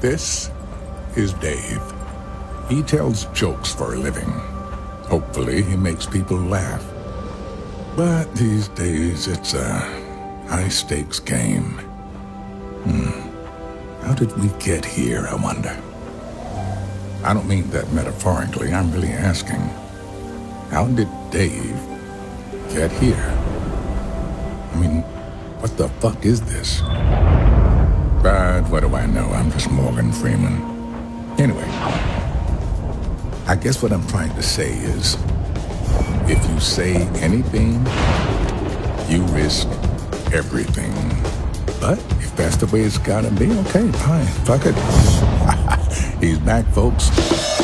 This is Dave. He tells jokes for a living. Hopefully, he makes people laugh. But these days, it's a high stakes game. Hmm. How did we get here, I wonder? I don't mean that metaphorically, I'm really asking. How did Dave get here? I mean, what the fuck is this? What do I know? I'm just Morgan Freeman. Anyway, I guess what I'm trying to say is if you say anything, you risk everything. But if that's the way it's gotta be, okay, fine. Fuck it. He's back, folks.